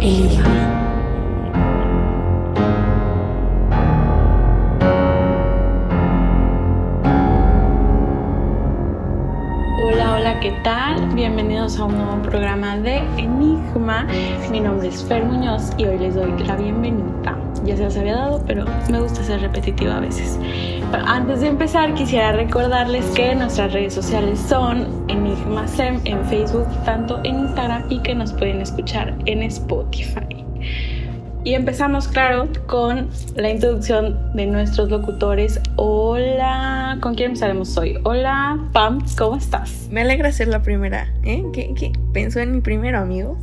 Elia. Un nuevo programa de Enigma. Mi nombre es Fer Muñoz y hoy les doy la bienvenida. Ya se los había dado, pero me gusta ser repetitiva a veces. Antes de empezar, quisiera recordarles que nuestras redes sociales son Enigma SEM en Facebook, tanto en Instagram y que nos pueden escuchar en Spotify. Y empezamos, claro, con la introducción de nuestros locutores. Hola, ¿con quién empezaremos hoy? Hola, Pam, ¿cómo estás? Me alegra ser la primera, ¿eh? ¿Qué, qué? pensó en mi primero, amigos?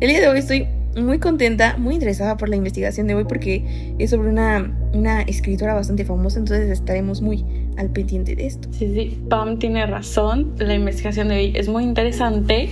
El día de hoy estoy muy contenta, muy interesada por la investigación de hoy porque es sobre una, una escritora bastante famosa, entonces estaremos muy al pendiente de esto. Sí, sí, Pam tiene razón, la investigación de hoy es muy interesante.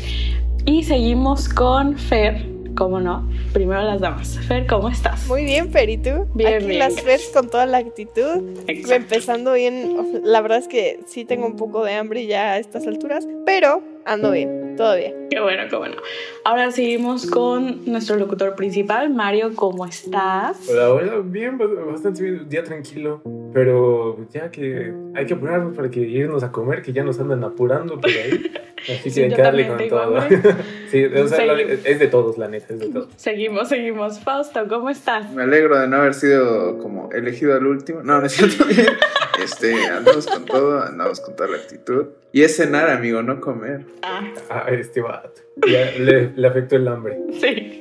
Y seguimos con Fer, ¿cómo no? Primero las damas. Fer, ¿cómo estás? Muy bien, Fer, ¿y tú? Bien, Aquí bien. las Fers con toda la actitud. Exacto. Empezando bien, la verdad es que sí tengo un poco de hambre ya a estas alturas, pero ando bien, todo bien. Qué bueno, qué bueno. Ahora seguimos con nuestro locutor principal, Mario, ¿cómo estás? Hola, hola, bien, bastante bien, día tranquilo, pero ya que hay que apurarnos para que irnos a comer, que ya nos andan apurando por ahí, así Sí, que hay yo que darle con todo. sí, o sea, la- Seguimos. es de todos, la neta, es de todos. Seguimos, seguimos. Fausto, ¿cómo estás? Me alegro de no haber sido como elegido al último. No, no es cierto. Este, andamos con todo, andamos con toda la actitud. Y es cenar, amigo, no comer. Ah, Ah, este vato, ya le, le afectó el hambre. sí.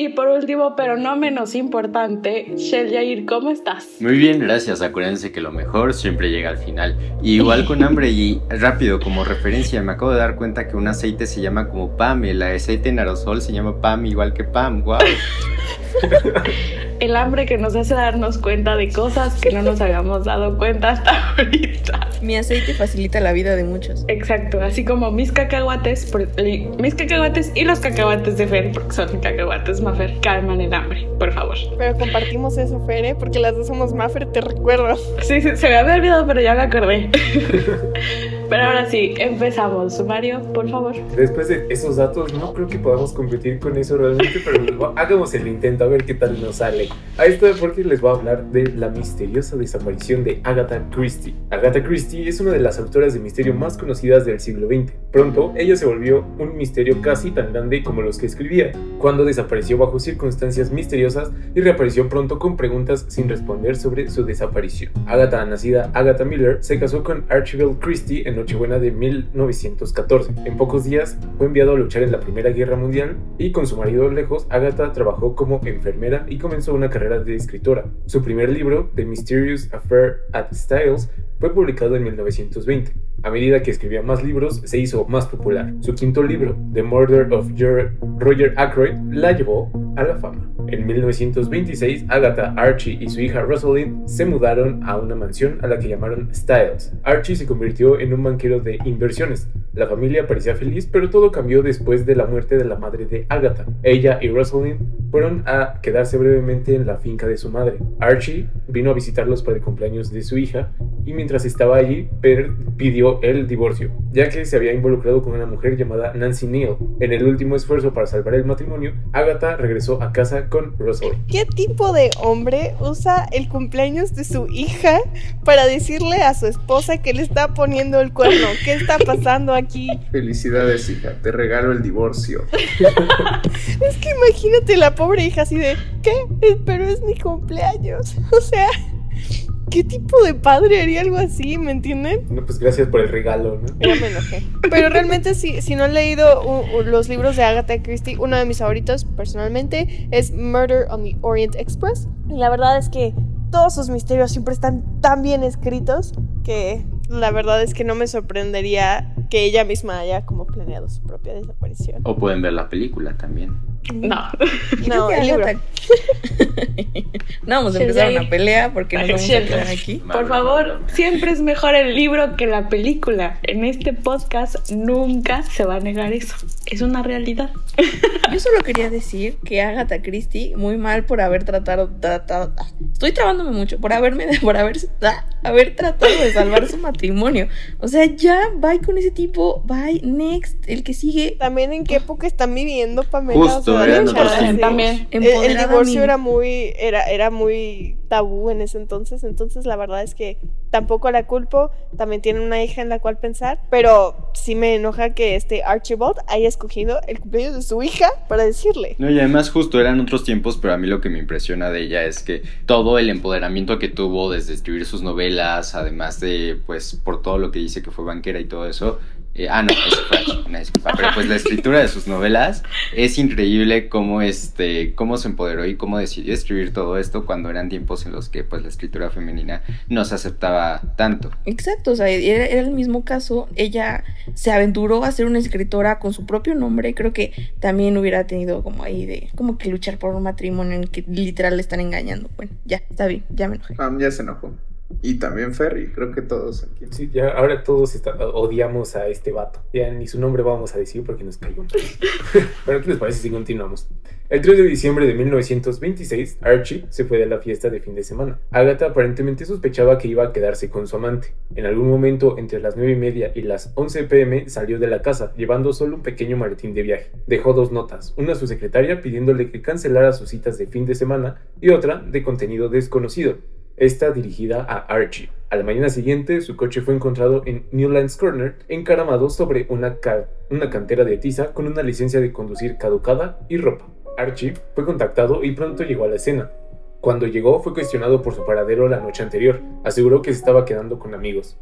Y por último, pero no menos importante, Shell Yair, ¿cómo estás? Muy bien, gracias. Acuérdense que lo mejor siempre llega al final. Y igual con hambre y rápido, como referencia, me acabo de dar cuenta que un aceite se llama como PAM. El aceite en aerosol se llama PAM igual que PAM. ¡Wow! El hambre que nos hace darnos cuenta de cosas que no nos habíamos dado cuenta hasta ahorita. Mi aceite facilita la vida de muchos. Exacto, así como mis cacahuates, eh, mis cacahuates y los cacahuates de Fer, porque son cacahuates Mafer, calman el hambre, por favor. Pero compartimos eso, Fer, ¿eh? porque las dos somos Maffer, te recuerdo. Sí, sí, se me había olvidado, pero ya me acordé. pero ahora sí, empezamos. Mario, por favor. Después de esos datos, no creo que podamos competir con eso realmente, pero hagamos el intento a ver qué tal nos sale. A esto porque les voy a hablar de la misteriosa desaparición de Agatha Christie. Agatha Christie es una de las autoras de misterio más conocidas del siglo XX. Pronto, ella se volvió un misterio casi tan grande como los que escribía, cuando desapareció bajo circunstancias misteriosas y reapareció pronto con preguntas sin responder sobre su desaparición. Agatha, nacida Agatha Miller, se casó con Archibald Christie en Nochebuena de 1914. En pocos días fue enviado a luchar en la Primera Guerra Mundial y con su marido lejos, Agatha trabajó como enfermera y comenzó una carrera de escritora. Su primer libro, The Mysterious Affair at Styles, fue publicado en 1920. A medida que escribía más libros, se hizo más popular. Su quinto libro, The Murder of Roger Ackroyd, la llevó a la fama. En 1926, Agatha, Archie y su hija Rosalind se mudaron a una mansión a la que llamaron Styles. Archie se convirtió en un banquero de inversiones. La familia parecía feliz, pero todo cambió después de la muerte de la madre de Agatha. Ella y Rosalind fueron a quedarse brevemente en la finca de su madre. Archie vino a visitarlos para el cumpleaños de su hija y mientras estaba allí per- pidió el divorcio, ya que se había involucrado con una mujer llamada Nancy Neal. En el último esfuerzo para salvar el matrimonio, Agatha regresó a casa con Rosalind. ¿Qué tipo de hombre usa el cumpleaños de su hija para decirle a su esposa que le está poniendo el cuerno? ¿Qué está pasando aquí? Felicidades, hija, te regalo el divorcio. Es que imagínate la pobre hija así de, ¿qué? Eh, Pero es mi cumpleaños. O sea, ¿qué tipo de padre haría algo así? ¿Me entienden? No, pues gracias por el regalo, ¿no? Ya me enojé. Pero realmente, si, si no han leído u- u- los libros de Agatha Christie, uno de mis favoritos personalmente es Murder on the Orient Express. Y la verdad es que todos sus misterios siempre están tan bien escritos que la verdad es que no me sorprendería que ella misma haya como planeado su propia desaparición. O pueden ver la película también. No. No, el libro. no vamos a empezar una pelea porque nos vamos a quedar aquí. Por favor, siempre es mejor el libro que la película. En este podcast nunca se va a negar eso. Es una realidad. Yo solo quería decir que Agatha Christie, muy mal por haber tratado, tratado ah, estoy trabándome mucho, por haberme, por haber, ah, haber tratado de salvar su matrimonio. O sea, ya, bye con ese tipo, bye, next, el que sigue. También en qué época están viviendo, Pamela. Justo, Otros. También. El, el divorcio era muy, era, era muy tabú en ese entonces, entonces la verdad es que tampoco la culpo, también tiene una hija en la cual pensar, pero sí me enoja que este Archibald haya escogido el cumpleaños de su hija para decirle. No, y además justo eran otros tiempos, pero a mí lo que me impresiona de ella es que todo el empoderamiento que tuvo desde escribir sus novelas, además de, pues, por todo lo que dice que fue banquera y todo eso. Eh, ah, no, eso fue Archie, una disculpa. Pero pues la escritura de sus novelas es increíble cómo, este, cómo se empoderó y cómo decidió escribir todo esto cuando eran tiempos en los que pues la escritura femenina no se aceptaba tanto. Exacto, o sea, era, era el mismo caso. Ella se aventuró a ser una escritora con su propio nombre. Creo que también hubiera tenido como ahí de, como que luchar por un matrimonio en el que literal le están engañando. Bueno, ya, está bien, ya me enojé. Pam ya se enojó. Y también Ferry, creo que todos aquí. Sí, ya ahora todos está- odiamos a este vato. Ya ni su nombre vamos a decir porque nos cayó. Pero ¿qué les parece si continuamos? El 3 de diciembre de 1926, Archie se fue de la fiesta de fin de semana. Agatha aparentemente sospechaba que iba a quedarse con su amante. En algún momento, entre las 9 y media y las 11 pm, salió de la casa, llevando solo un pequeño maletín de viaje. Dejó dos notas, una a su secretaria pidiéndole que cancelara sus citas de fin de semana y otra de contenido desconocido. Esta dirigida a Archie. A la mañana siguiente, su coche fue encontrado en Newlands Corner, encaramado sobre una, una cantera de tiza con una licencia de conducir caducada y ropa. Archie fue contactado y pronto llegó a la escena. Cuando llegó fue cuestionado por su paradero la noche anterior. Aseguró que se estaba quedando con amigos.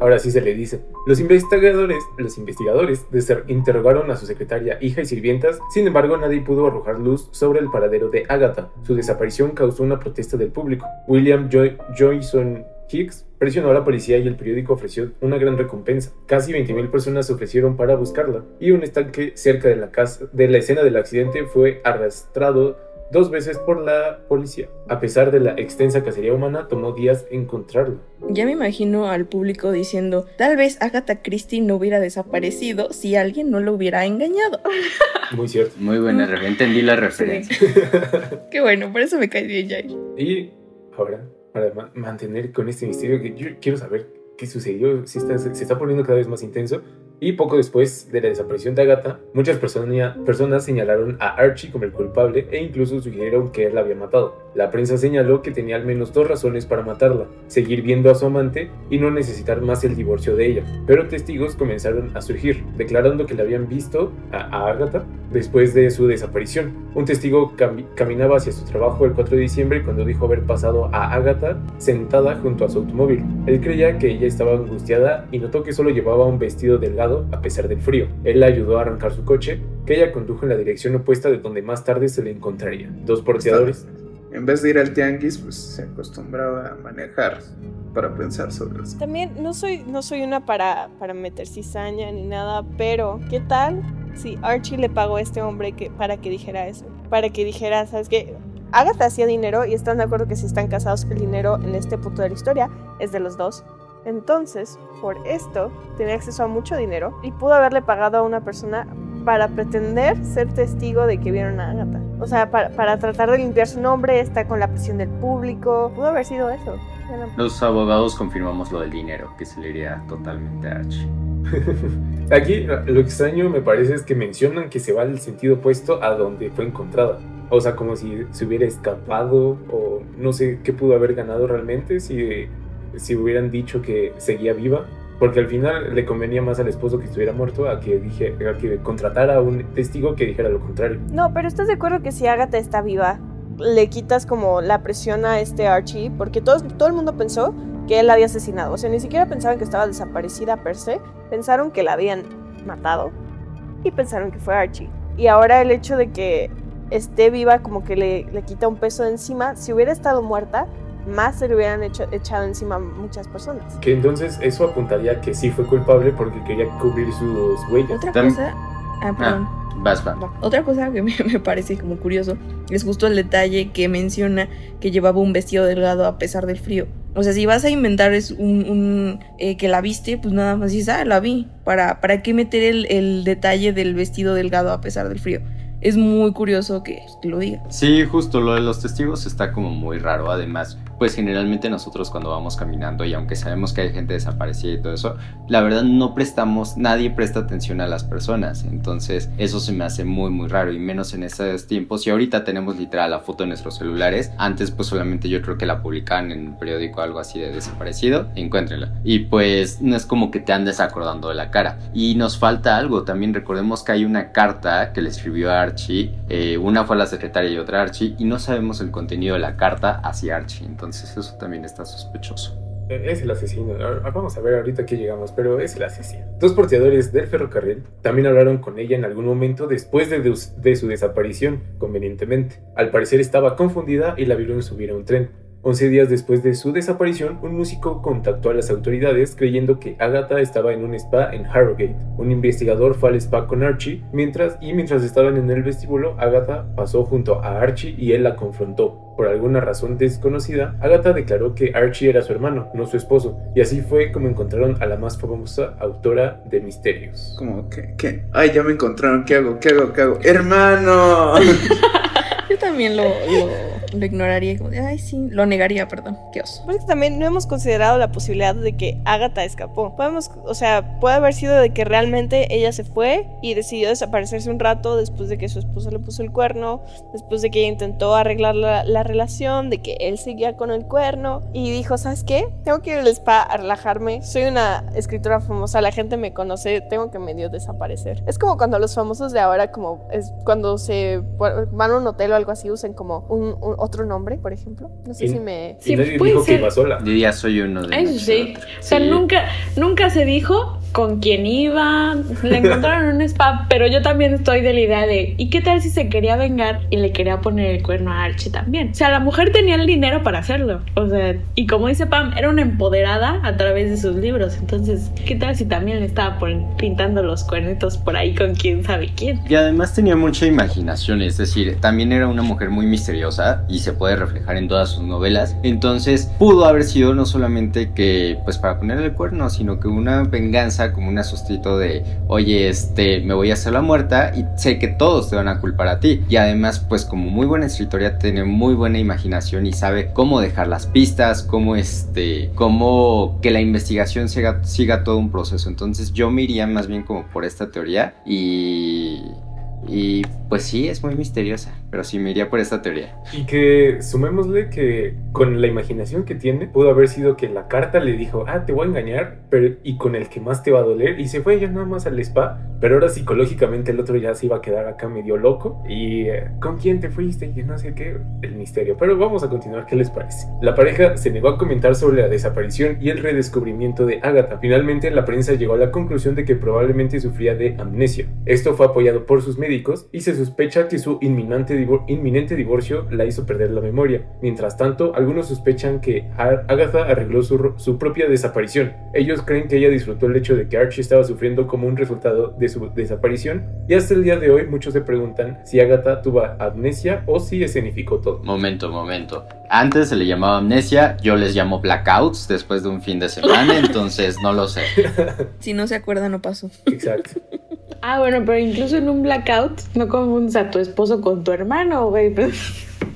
Ahora sí se le dice. Los investigadores, los investigadores interrogaron a su secretaria, hija y sirvientas. Sin embargo, nadie pudo arrojar luz sobre el paradero de Agatha. Su desaparición causó una protesta del público. William Joy- Joyson Hicks presionó a la policía y el periódico ofreció una gran recompensa. Casi 20.000 personas se ofrecieron para buscarla y un estanque cerca de la casa de la escena del accidente fue arrastrado dos veces por la policía. A pesar de la extensa cacería humana, tomó días encontrarlo. Ya me imagino al público diciendo, tal vez Agatha Christie no hubiera desaparecido si alguien no lo hubiera engañado. Muy cierto. Muy buena entendí la referencia. Qué bueno, por eso me cae bien Jair. Y ahora, para ma- mantener con este misterio, que yo quiero saber qué sucedió, si está- se está poniendo cada vez más intenso. Y poco después de la desaparición de Agatha, muchas persona- personas señalaron a Archie como el culpable e incluso sugirieron que él la había matado. La prensa señaló que tenía al menos dos razones para matarla, seguir viendo a su amante y no necesitar más el divorcio de ella. Pero testigos comenzaron a surgir, declarando que la habían visto a, Agatha después de su desaparición. Un testigo cami- caminaba hacia su trabajo el 4 de diciembre cuando dijo haber pasado a Agatha sentada junto a su automóvil. Él creía que ella estaba angustiada y notó que solo llevaba un vestido delgado a pesar del frío. Él la ayudó a arrancar su coche, que ella condujo en la dirección opuesta de donde más tarde se le encontraría. Dos porteadores. En vez de ir al tianguis, pues se acostumbraba a manejar para pensar sobre eso. También no soy, no soy una para, para meter cizaña ni nada, pero ¿qué tal si Archie le pagó a este hombre que, para que dijera eso? Para que dijera, ¿sabes qué? Agatha hacía dinero y están de acuerdo que si están casados el dinero en este punto de la historia es de los dos. Entonces, por esto, tenía acceso a mucho dinero y pudo haberle pagado a una persona para pretender ser testigo de que vieron a Agatha. O sea, para, para tratar de limpiar su nombre, está con la presión del público. Pudo haber sido eso. Los abogados confirmamos lo del dinero, que se le iría totalmente a Archie. Aquí lo extraño me parece es que mencionan que se va al sentido opuesto a donde fue encontrada. O sea, como si se hubiera escapado o no sé qué pudo haber ganado realmente si, si hubieran dicho que seguía viva. Porque al final le convenía más al esposo que estuviera muerto a que, dije, que contratara a un testigo que dijera lo contrario. No, pero ¿estás de acuerdo que si Agatha está viva, le quitas como la presión a este Archie? Porque todos, todo el mundo pensó que él la había asesinado. O sea, ni siquiera pensaban que estaba desaparecida per se. Pensaron que la habían matado y pensaron que fue Archie. Y ahora el hecho de que esté viva como que le, le quita un peso de encima. Si hubiera estado muerta, más se le hubieran hecho- echado encima muchas personas. Que entonces eso apuntaría que sí fue culpable porque quería cubrir sus huellas. Otra Tam- cosa. Ah, perdón. Vas, va. Va. Otra cosa que me, me parece como curioso es justo el detalle que menciona que llevaba un vestido delgado a pesar del frío. O sea, si vas a inventar es un, un, eh, que la viste, pues nada más dices, ah, la vi. ¿Para, para qué meter el, el detalle del vestido delgado a pesar del frío? Es muy curioso que lo diga. Sí, justo lo de los testigos está como muy raro. Además, pues generalmente nosotros cuando vamos caminando y aunque sabemos que hay gente desaparecida y todo eso, la verdad no prestamos, nadie presta atención a las personas. Entonces eso se me hace muy muy raro y menos en estos tiempos. Y ahorita tenemos literal la foto en nuestros celulares. Antes pues solamente yo creo que la publicaban en un periódico algo así de desaparecido. Encuéntrenla. Y pues no es como que te andes acordando de la cara. Y nos falta algo. También recordemos que hay una carta que le escribió a Archie. Eh, una fue a la secretaria y otra Archie. Y no sabemos el contenido de la carta hacia Archie. Entonces eso también está sospechoso. Eh, Es el asesino. Ah, Vamos a ver ahorita que llegamos, pero es el asesino. Dos porteadores del ferrocarril también hablaron con ella en algún momento después de, de- de su desaparición, convenientemente. Al parecer estaba confundida y la vieron subir a un tren. 11 días después de su desaparición, un músico contactó a las autoridades creyendo que Agatha estaba en un spa en Harrogate. Un investigador fue al spa con Archie mientras, y mientras estaban en el vestíbulo, Agatha pasó junto a Archie y él la confrontó. Por alguna razón desconocida, Agatha declaró que Archie era su hermano, no su esposo, y así fue como encontraron a la más famosa autora de misterios. Como, ¿qué? ¿Qué? Ay, ya me encontraron. ¿Qué hago? ¿Qué hago? ¿Qué hago? ¡Hermano! Yo también lo, lo, lo ignoraría, como de, ay, sí, lo negaría, perdón, qué oso. Porque también no hemos considerado la posibilidad de que Agatha escapó. Podemos, o sea, puede haber sido de que realmente ella se fue y decidió desaparecerse un rato después de que su esposo le puso el cuerno, después de que ella intentó arreglar la, la relación, de que él seguía con el cuerno y dijo, ¿sabes qué? Tengo que ir al spa a relajarme. Soy una escritora famosa, la gente me conoce, tengo que medio desaparecer. Es como cuando los famosos de ahora, como es cuando se van a un hotel o algo así, usan como un, un otro nombre, por ejemplo. No sé Y- si me... Sí, nadie puede dijo que iba sola. Diría soy uno de Eso sí. O sea, Sí. nunca, nunca se dijo con quién iba, le encontraron en un spa, pero yo también estoy de la idea de, ¿y qué tal si se quería vengar y le quería poner el cuerno a Archie también? O sea, la mujer tenía el dinero para hacerlo, o sea, y como dice Pam, era una empoderada a través de sus libros, entonces, ¿qué tal si también le estaba pintando los cuernitos por ahí con quién sabe quién? Y además tenía mucha imaginación, es decir, también era una mujer muy misteriosa y se puede reflejar en todas sus novelas. Entonces pudo haber sido no solamente que, pues para ponerle el cuerno, sino que una venganza como un asustito de, oye, este, me voy a hacer la muerta y sé que todos te van a culpar a ti. Y además, pues como muy buena escritora, tiene muy buena imaginación y sabe cómo dejar las pistas, cómo este, cómo que la investigación siga, siga todo un proceso. Entonces yo me iría más bien como por esta teoría y... Y pues sí, es muy misteriosa, pero sí me iría por esta teoría. Y que sumémosle que con la imaginación que tiene, pudo haber sido que la carta le dijo, ah, te voy a engañar, pero y con el que más te va a doler, y se fue ya nada más al spa, pero ahora psicológicamente el otro ya se iba a quedar acá medio loco, y eh, ¿con quién te fuiste? Y no sé qué, el misterio. Pero vamos a continuar, ¿qué les parece? La pareja se negó a comentar sobre la desaparición y el redescubrimiento de Agatha. Finalmente, la prensa llegó a la conclusión de que probablemente sufría de amnesia. Esto fue apoyado por sus médicos y se sospecha que su inminente, inminente divorcio la hizo perder la memoria. Mientras tanto, algunos sospechan que Agatha arregló su propia desaparición. Ellos creen que ella disfrutó el hecho de que Archie estaba sufriendo como un resultado de su desaparición y hasta el día de hoy muchos se preguntan si Agatha tuvo amnesia o si escenificó todo. Momento, momento. Antes se le llamaba amnesia, yo les llamo blackouts después de un fin de semana, entonces no lo sé. Si no se acuerda, no pasó. Exacto. Ah, bueno, pero incluso en un blackout no confundes a tu esposo con tu hermano, güey.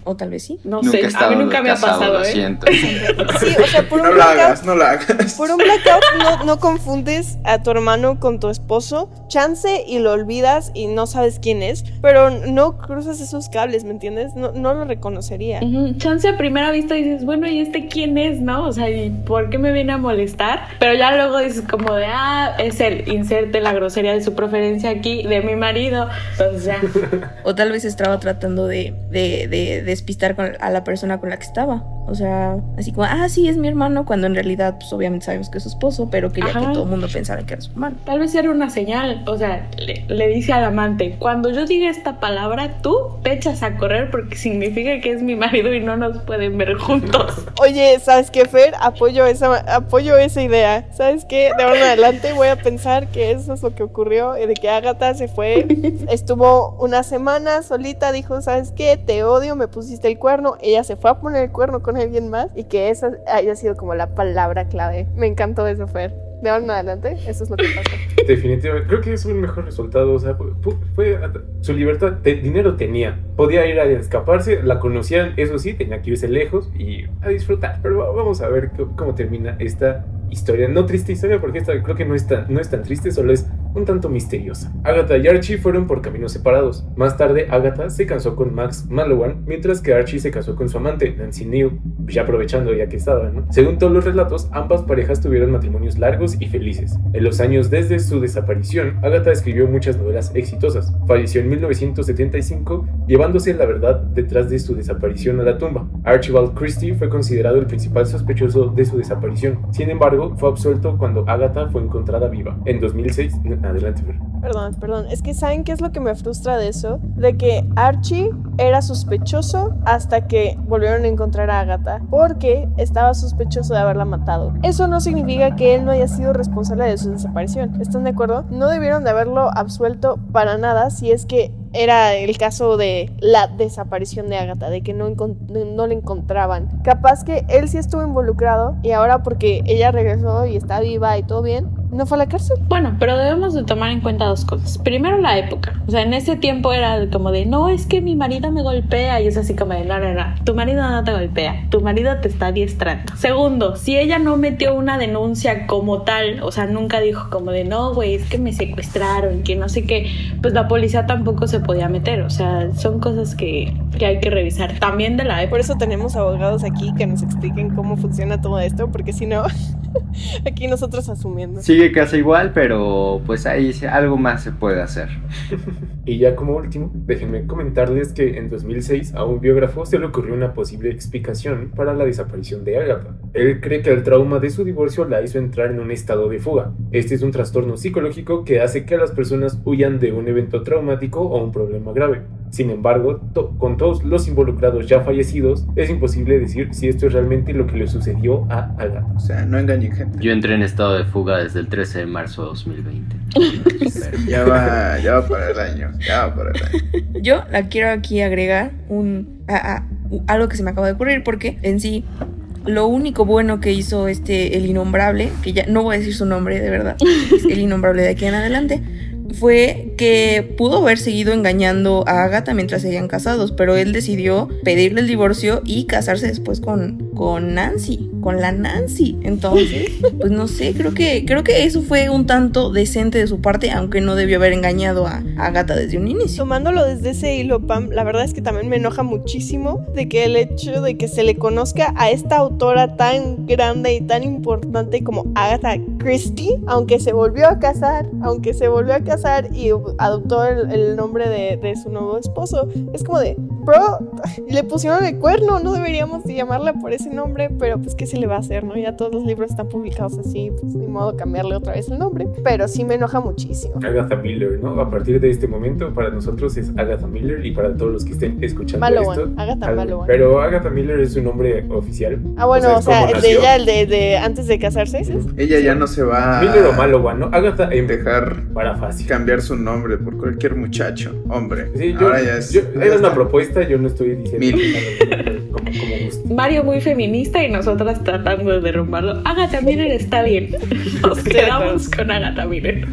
O tal vez sí. No nunca sé, a estado mí nunca me ha pasado, lo ¿eh? siento. Sí, o sea, por un No lo blackout, hagas, no lo hagas. por un blackout no, no confundes a tu hermano con tu esposo. Chance y lo olvidas y no sabes quién es, pero no cruzas esos cables, ¿me entiendes? No, no lo reconocería. Chance a primera vista dices, bueno, ¿y este quién es, no? O sea, ¿y por qué me viene a molestar? Pero ya luego dices como de, ah, es el inserte la grosería de su preferencia aquí, de mi marido. Entonces ya. O tal vez estaba tratando de, de, de despistar a la persona con la que estaba. O sea, así como, ah, sí, es mi hermano, cuando en realidad, pues obviamente sabemos que es su esposo, pero quería Ajá. que todo el mundo pensara que era su hermano. Tal vez era una señal, o sea, le, le dice al amante, cuando yo diga esta palabra, tú te echas a correr porque significa que es mi marido y no nos pueden ver juntos. Oye, ¿sabes qué, Fer? Apoyo esa, apoyo esa idea. ¿Sabes qué? De ahora en adelante voy a pensar que eso es lo que ocurrió, de que Agatha se fue, estuvo una semana solita, dijo, ¿sabes qué? Te odio, me pusiste el cuerno. Ella se fue a poner el cuerno con alguien más y que esa haya sido como la palabra clave. Me encantó eso, Fer. De ahora en adelante, eso es lo que pasó. Definitivamente, creo que es un mejor resultado. O sea, fue su libertad, dinero tenía, podía ir a escaparse, la conocían, eso sí, tenía que irse lejos y a disfrutar. Pero va- vamos a ver cómo, cómo termina esta historia. No triste historia, porque esta creo que no es, tan, no es tan triste, solo es un tanto misteriosa. Agatha y Archie fueron por caminos separados. Más tarde, Agatha se casó con Max Mallowan, mientras que Archie se casó con su amante, Nancy Neal, ya aprovechando ya que estaban, ¿no? Según todos los relatos, ambas parejas tuvieron matrimonios largos y felices. En los años desde su desaparición, Agatha escribió muchas novelas exitosas. Falleció en 1975, llevándose la verdad detrás de su desaparición a la tumba. Archibald Christie fue considerado el principal sospechoso de su desaparición. Sin embargo, fue absuelto cuando Agatha fue encontrada viva. En 2006, adelante. Perdón, perdón. Es que ¿saben qué es lo que me frustra de eso? De que Archie era sospechoso hasta que volvieron a encontrar a Agatha. Porque estaba sospechoso de haberla matado. Eso no significa que él no haya sido responsable de su desaparición. ¿Están de acuerdo? No debieron de haberlo absuelto para nada si es que era el caso de la desaparición de Agatha, de que no, no le encontraban. Capaz que él sí estuvo involucrado y ahora porque ella regresó y está viva y todo bien, no fue a la cárcel. Bueno, pero debemos de tomar en cuenta dos cosas. Primero, la época. O sea, en ese tiempo era como de, no, es que mi marido me golpea. Y es así como de, no, no, no, tu marido no te golpea. Tu marido te está adiestrando. Segundo, si ella no metió una denuncia como tal, o sea, nunca dijo como de, no, güey, es que me secuestraron, que no sé qué, pues la policía tampoco se podía meter. O sea, son cosas que, que hay que revisar. También de la época. Por eso tenemos abogados aquí que nos expliquen cómo funciona todo esto, porque si no, aquí nosotros asumiendo. Sigue casi igual, pero pues ahí algo más se puede hacer. Y ya como último, déjenme comentarles que en 2006 a un biógrafo se le ocurrió una posible explicación para la desaparición de Agatha. Él cree que el trauma de su divorcio la hizo entrar en un estado de fuga. Este es un trastorno psicológico que hace que las personas huyan de un evento traumático o un problema grave. Sin embargo, to- con todos los involucrados ya fallecidos, es imposible decir si esto es realmente lo que le sucedió a Agatha. O sea, no engañen gente. Yo entré en estado de fuga desde el 13 de marzo de 2020. Pero- Ya va, ya va para el año. Yo la quiero aquí agregar un a- a- algo que se me acaba de ocurrir porque en sí lo único bueno que hizo este el innombrable, que ya no voy a decir su nombre de verdad, es el innombrable de aquí en adelante, fue que pudo haber seguido engañando a Agatha mientras seguían casados, pero él decidió pedirle el divorcio y casarse después con, con Nancy, con la Nancy. Entonces, pues no sé, creo que, creo que eso fue un tanto decente de su parte, aunque no debió haber engañado a, a Agatha desde un inicio. Tomándolo desde ese hilo, Pam, la verdad es que también me enoja muchísimo de que el hecho de que se le conozca a esta autora tan grande y tan importante como Agatha Christie, aunque se volvió a casar, aunque se volvió a casar y adoptó el, el nombre de, de su nuevo esposo, es como de, bro, le pusieron el cuerno, no deberíamos de llamarla por ese nombre, pero pues qué se le va a hacer, ¿no? Ya todos los libros están publicados así, pues ni modo cambiarle otra vez el nombre, pero sí me enoja muchísimo. Agatha Miller, ¿no? A partir de este momento, para nosotros es Agatha Miller y para todos los que estén escuchando Malowan, esto. Agatha Al- Malowan. Pero Agatha Miller es su nombre oficial. Ah, bueno, o sea, como el de ella, el de, de antes de casarse, ¿dices? Ella ya no se va Miller o Malowan, ¿no? Agatha en dejar para fácil. cambiar su nombre por cualquier muchacho. Hombre. Sí, yo, Ahora ya es. yo- ya era una está. Yo no estoy diciendo Mil. como, como gusto. Mario muy feminista y nosotras tratando de derrumbarlo. Agatha Miller está bien. Nos quedamos con Agatha Miller.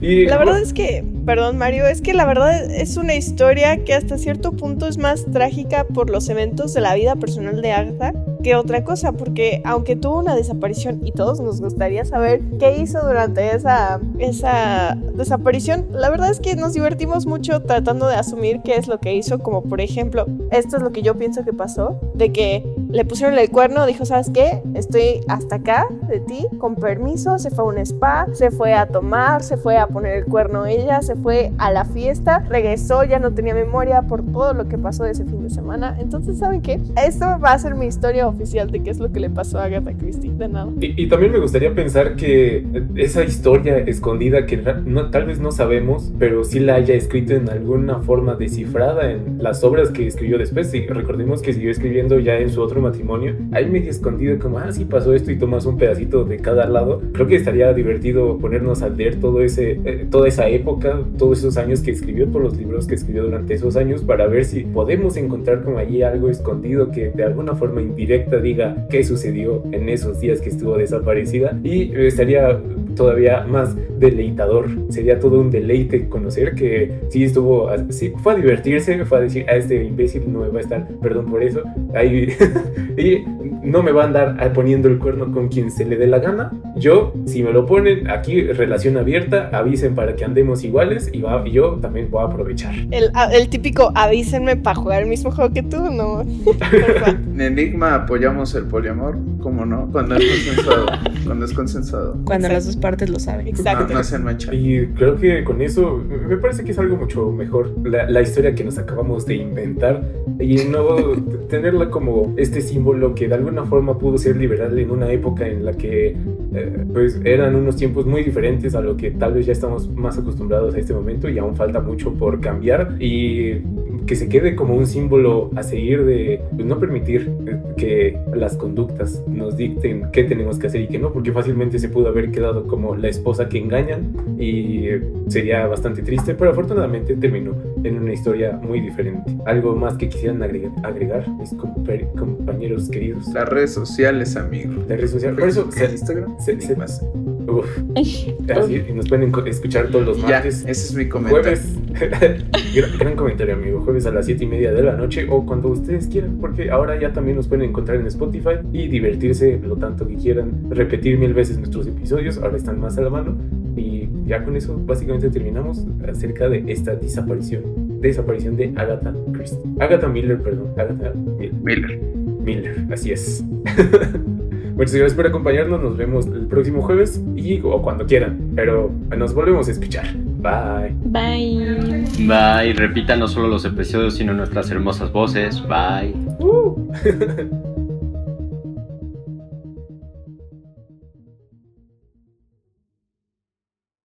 Y, La verdad es que, perdón Mario, es que la verdad es una historia que hasta cierto punto es más trágica por los eventos de la vida personal de Agatha que otra cosa, porque aunque tuvo una desaparición y todos nos gustaría saber qué hizo durante esa, esa desaparición, la verdad es que nos divertimos mucho tratando de asumir qué es lo que hizo, como por ejemplo, esto es lo que yo pienso que pasó, de que le pusieron el cuerno, dijo, ¿sabes qué? Estoy hasta acá de ti, con permiso, se fue a un spa, se fue a tomar, se fue a poner el cuerno ella, se fue a la fiesta, regresó, ya no tenía memoria por todo lo que pasó ese fin de semana. Entonces, ¿saben qué? Esto va a ser mi historia oficial de qué es lo que le pasó a Agatha Christie, de nada. Y, y también me gustaría pensar que esa historia escondida que no, tal vez no sabemos, pero sí la haya escrito en alguna forma descifrada en las obras que escribió después. Sí, recordemos que siguió escribiendo ya en su otro matrimonio. Ahí medio escondido como, ah, sí pasó esto y tomas un pedacito de cada lado. Creo que estaría divertido ponernos a leer todo ese, eh, toda esa época, todos esos años que escribió, todos los libros que escribió durante esos años para ver si podemos encontrar como allí algo escondido que de alguna forma indirecta diga qué sucedió en esos días que estuvo desaparecida y estaría todavía más deleitador. Sería todo un deleite conocer que sí estuvo, sí, fue a divertirse, fue a decir a este imbécil no me va a estar, perdón por eso, ahí, y no me va a andar ah, poniendo el cuerno con quien se le dé la gana. Yo, si me lo ponen aquí, relación abierta, avisen para que andemos iguales y, va, y yo también voy a aprovechar. El, a- el típico avísenme para jugar el mismo juego que tú, no. En Enigma apoyamos el poliamor, ¿cómo no? Cuando es consensuado. cuando es consensuado. Cuando las dos partes lo saben. No, Exacto. no sean mancha. Y creo que con eso me parece que es algo mucho mejor la, la historia que nos acabamos de inventar y no tenerla como este símbolo que de alguna forma pudo ser liberal en una época en la que eh, pues eran unos tiempos muy diferentes a lo que tal vez ya estamos más acostumbrados a este momento y aún falta mucho por cambiar. Y que se quede como un símbolo a seguir de pues, no permitir que las conductas nos dicten qué tenemos que hacer y qué no, porque fácilmente se pudo haber quedado como la esposa que engañan y sería bastante triste, pero afortunadamente terminó en una historia muy diferente. ¿Algo más que quisieran agregar, agregar mis compa- compañeros queridos? Las redes sociales, amigo. La red social. Por eso, se- Instagram, se- se- uf, así, y nos pueden escuchar todos los Ya, martes. ese es mi comentario. Jueves, gran, gran comentario amigo, jueves a las 7 y media de la noche o cuando ustedes quieran, porque ahora ya también nos pueden encontrar en Spotify y divertirse lo tanto que quieran, repetir mil veces nuestros episodios, ahora están más a la mano y ya con eso básicamente terminamos acerca de esta desaparición, desaparición de Agatha Christie, Agatha Miller, perdón, Agatha Miller, Miller. Miller así es. Muchas gracias por acompañarnos, nos vemos el próximo jueves y o cuando quieran, pero nos volvemos a escuchar. Bye. Bye. Bye, repita no solo los episodios, sino nuestras hermosas voces. Bye. Uh.